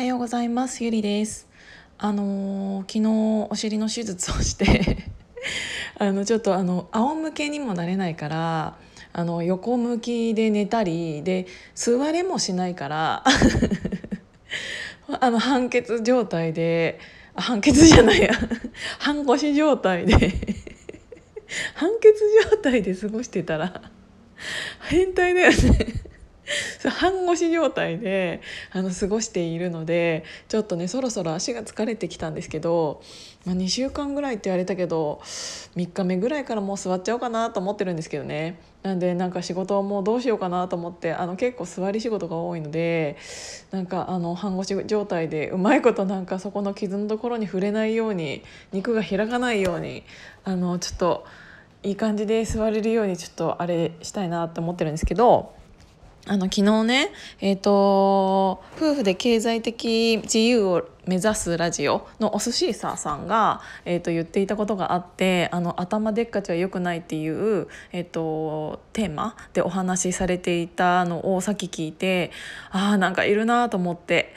はようございます。ゆりです。あのー、昨日お尻の手術をして あのちょっとあの仰向けにもなれないからあの横向きで寝たりで座れもしないから あの半血状態で半血じゃないや。半腰状態で半血状態で過ごしてたら変態だよね。半腰状態であの過ごしているのでちょっとねそろそろ足が疲れてきたんですけど、まあ、2週間ぐらいって言われたけど3日目ぐらいからもう座っちゃおうかなと思ってるんですけどねなんでなんか仕事はもうどうしようかなと思ってあの結構座り仕事が多いのでなんかあの半腰状態でうまいことなんかそこの傷のところに触れないように肉が開かないようにあのちょっといい感じで座れるようにちょっとあれしたいなと思ってるんですけど。あの昨日ね、えーと、夫婦で経済的自由を目指すラジオのお寿司ささんが、えーと、言っていたことがあってあの頭でっかちは良くないっていう、えーと、テーマでお話しされていたのをさっき聞いてああなんかいるなと思って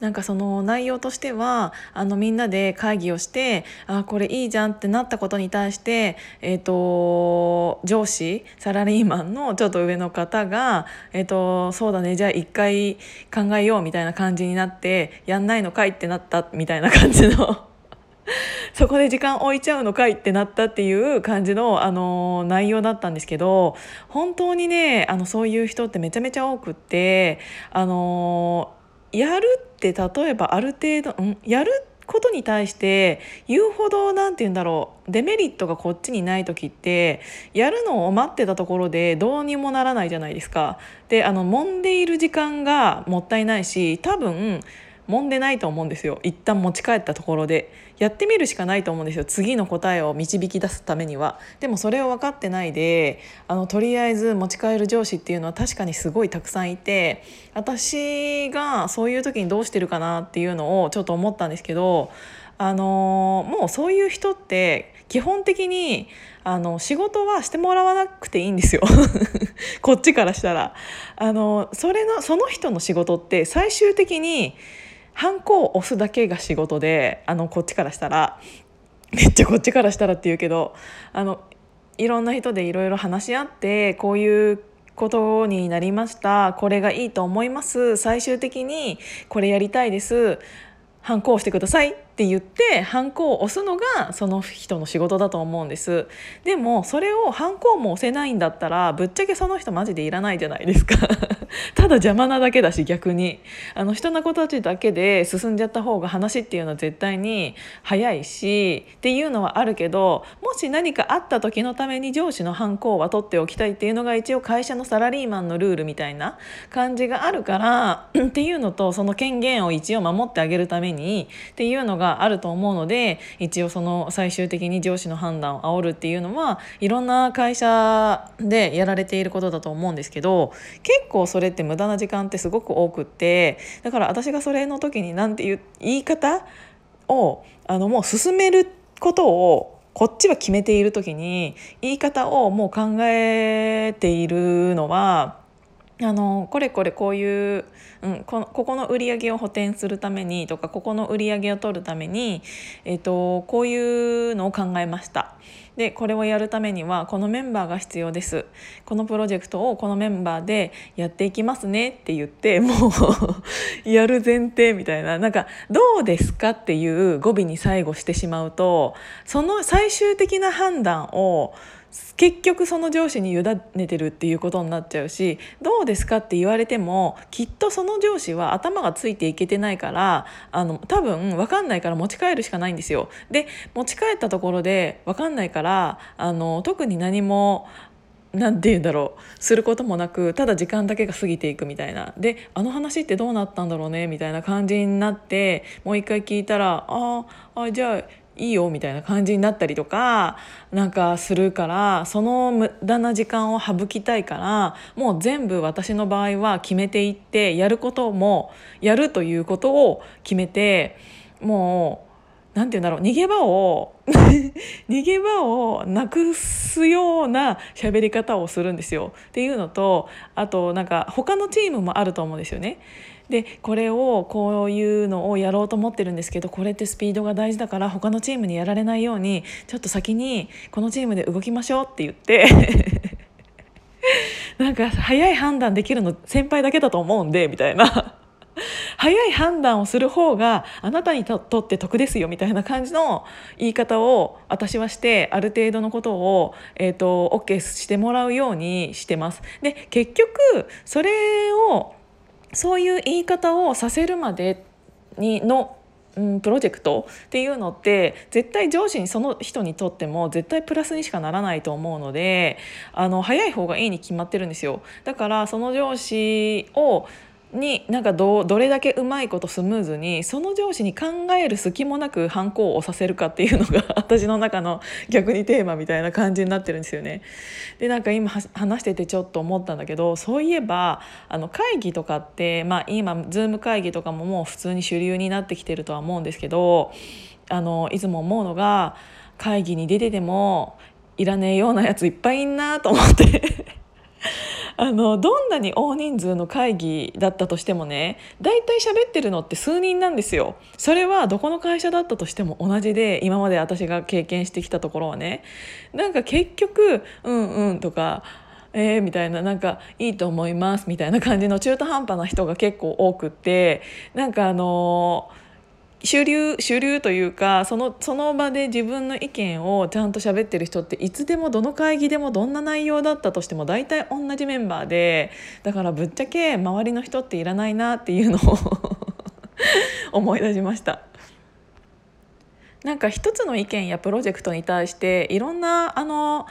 なんかその内容としてはあのみんなで会議をしてあこれいいじゃんってなったことに対して、えーと、上司サラリーマンのちょっと上の方が、えーと、そうだねじゃあ一回考えようみたいな感じになってやんないのかいってなったみたいな感じの。そこで時間置いちゃうのかいってなったっていう感じの、あの内容だったんですけど本当にねあのそういう人ってめちゃめちゃ多くって、あのやるって例えばある程度、ん、やることに対して言うほど何て言うんだろうデメリットがこっちにない時ってやるのを待ってたところでどうにもならないじゃないですか。であの揉んでいる時間がもったいないし多分揉んでないと思うんですよ。一旦持ち帰ったところで。やってみるしかないと思うんですよ。次の答えを導き出すためには。でもそれを分かってないであのとりあえず持ち帰る上司っていうのは確かにすごいたくさんいて私がそういう時にどうしてるかなっていうのをちょっと思ったんですけどあのもうそういう人って基本的にあの仕事はしてもらわなくていいんですよ。こっちからしたら。あのそれのその人の仕事って最終的にハンコを押すだけが仕事であのこっちからしたらめっちゃこっちからしたらって言うけどあのいろんな人でいろいろ話し合ってこういうことになりましたこれがいいと思います最終的にこれやりたいですハンコをしてくださいって言ってハンコを押すのがその人の仕事だと思うんです。でもそれをハンコも押せないんだったらぶっちゃけその人マジでいらないじゃないですか。ただ邪魔なだけだし逆に。あの人の子たちだけで進んじゃった方が話っていうのは絶対に早いしっていうのはあるけどもし何かあった時のために上司のハンコは取っておきたいっていうのが一応会社のサラリーマンのルールみたいな感じがあるから っていうのとその権限を一応守ってあげるためにっていうのががあると思うので一応その最終的に上司の判断を煽るっていうのはいろんな会社でやられていることだと思うんですけど結構それって無駄な時間ってすごく多くってだから私がそれの時に何ていう言い方をあのもう進めることをこっちは決めている時に言い方をもう考えているのはあのこれこれこういう、うん、こここの売り上げを補填するためにとかここの売り上げを取るために、えーと、こういうのを考えました。でこれをやるためにはこのメンバーが必要ですこのプロジェクトをこのメンバーでやっていきますねって言ってもう やる前提みたいななんか「どうですか?」っていう語尾に最後してしまうとその最終的な判断を結局その上司に委ねてるっていうことになっちゃうしどうですかって言われてもきっとその上司は頭がついていけてないからあの多分分かんないから持ち帰るしかないんですよ。で持ち帰ったところで分かんないからあの特に何も何て言うんだろうすることもなくただ時間だけが過ぎていくみたいなであの話ってどうなったんだろうねみたいな感じになってもう一回聞いたらああじゃあいいよみたいな感じになったりとかなんかするからその無駄な時間を省きたいからもう全部私の場合は決めていってやることもやるということを決めてもうなんて言うんだろう逃げ場を 逃げ場をなくすような喋り方をするんですよ。っていうのとあとなんか他のチームもあると思うんですよね。でこれをこういうのをやろうと思ってるんですけどこれってスピードが大事だから他のチームにやられないようにちょっと先にこのチームで動きましょうって言って なんか早い判断できるの先輩だけだと思うんでみたいな早い判断をする方があなたにとって得ですよみたいな感じの言い方を私はしてある程度のことを、えーと、と OK してもらうようにしてます。で結局それをそういう言い方をさせるまでにのうん、プロジェクトっていうのって絶対上司にその人にとっても絶対プラスにしかならないと思うのであの早い方がいいに決まってるんですよ。だからその上司をになんかどどれだけうまいことスムーズにその上司に考える隙もなく反抗をさせるかっていうのが私の中の逆にテーマみたいな感じになってるんですよね。でなんか今話しててちょっと思ったんだけどそういえばあの会議とかって、まあ、今 Zoom 会議とかももう普通に主流になってきてるとは思うんですけどあのいつも思うのが会議に出ててもいらねえようなやついっぱいいんなと思ってあのどんなに大人数の会議だったとしてもね大体喋ってるのって数人なんですよ。それはどこの会社だったとしても同じで今まで私が経験してきたところはねなんか結局「うんうん」とかえー、みたいななんかいいと思いますみたいな感じの中途半端な人が結構多くってなんかあのー主流主流というかそのその場で自分の意見をちゃんと喋ってる人っていつでもどの会議でもどんな内容だったとしても大体同じメンバーでだからぶっちゃけ周りの人っていらないなっていうのを 思い出しました。なんか一つの意見やプロジェクトに対していろんなあの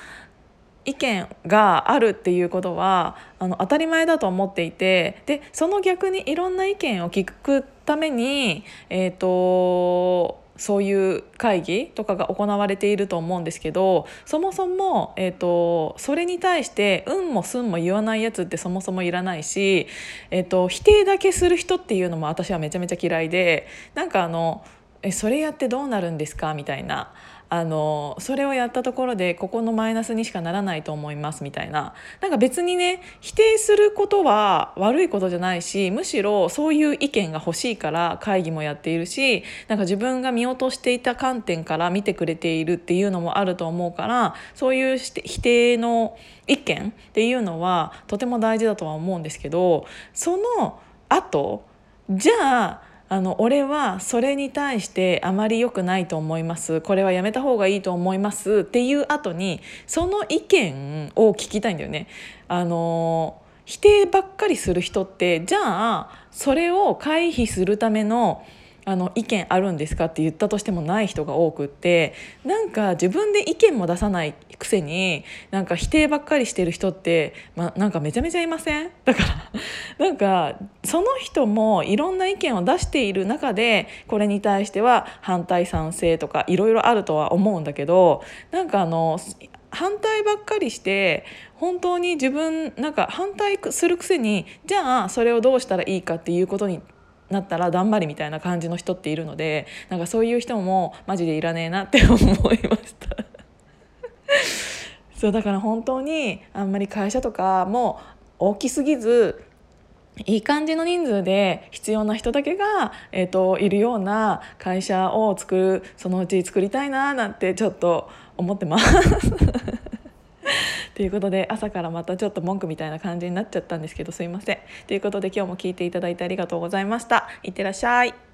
意見があるっていうことはあの当たり前だと思っていてでその逆にいろんな意見を聞くために、えーと、そういう会議とかが行われていると思うんですけどそもそも、えーと、それに対して「うん」も「すん」も言わないやつってそもそもいらないし、えーと否定だけする人っていうのも私はめちゃめちゃ嫌いでなんかあの「えそれやってどうなるんですか?」みたいな。あのそれをやったところでここのマイナスにしかならないと思いますみたいな。なんか別にね否定することは悪いことじゃないしむしろそういう意見が欲しいから会議もやっているしなんか自分が見落としていた観点から見てくれているっていうのもあると思うからそういう否定の意見っていうのはとても大事だとは思うんですけどその後じゃああの俺はそれに対してあまり良くないと思いますこれはやめた方がいいと思いますっていう後にその意見を聞きたいんだよね。あの否定ばっかりする人ってじゃあそれを回避するためのあの意見あるんですかって言ったとしてもない人が多くってなんか自分で意見も出さないくせになんか否定ばっかりしてる人って、まなんかめちゃめちゃいません？だからなんかその人もいろんな意見を出している中でこれに対しては反対賛成とかいろいろあるとは思うんだけどなんかあの反対ばっかりして本当に自分なんか反対するくせにじゃあそれをどうしたらいいかっていうことになったらだんまりみたいな感じの人っているのでなんかそういう人もマジでいらねえなって 思いました。そうだから本当にあんまり会社とかも大きすぎずいい感じの人数で必要な人だけが、えーと、いるような会社を作るそのうち作りたいななんてちょっと思ってます。ということで朝からまたちょっと文句みたいな感じになっちゃったんですけどすいません。ということで今日も聞いていただいてありがとうございました。いってらっしゃい。